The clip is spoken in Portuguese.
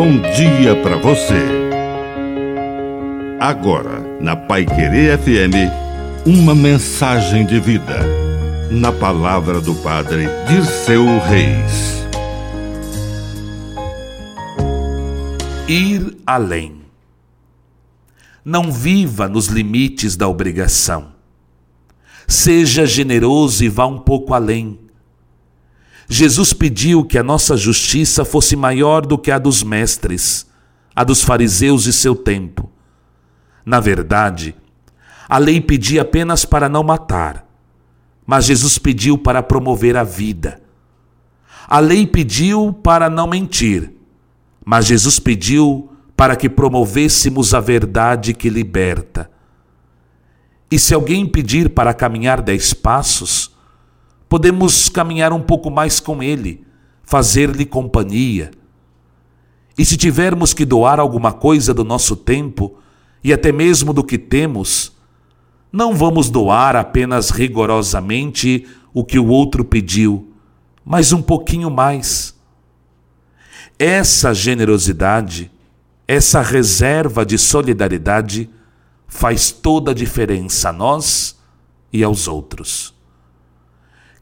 bom dia para você. Agora, na Pai Querer FM, uma mensagem de vida. Na palavra do Padre de seu Reis. Ir além. Não viva nos limites da obrigação. Seja generoso e vá um pouco além Jesus pediu que a nossa justiça fosse maior do que a dos mestres, a dos fariseus de seu tempo. Na verdade, a lei pedia apenas para não matar, mas Jesus pediu para promover a vida. A lei pediu para não mentir, mas Jesus pediu para que promovêssemos a verdade que liberta. E se alguém pedir para caminhar dez passos, podemos caminhar um pouco mais com Ele, fazer-lhe companhia. E se tivermos que doar alguma coisa do nosso tempo e até mesmo do que temos, não vamos doar apenas rigorosamente o que o outro pediu, mas um pouquinho mais. Essa generosidade, essa reserva de solidariedade faz toda a diferença a nós e aos outros.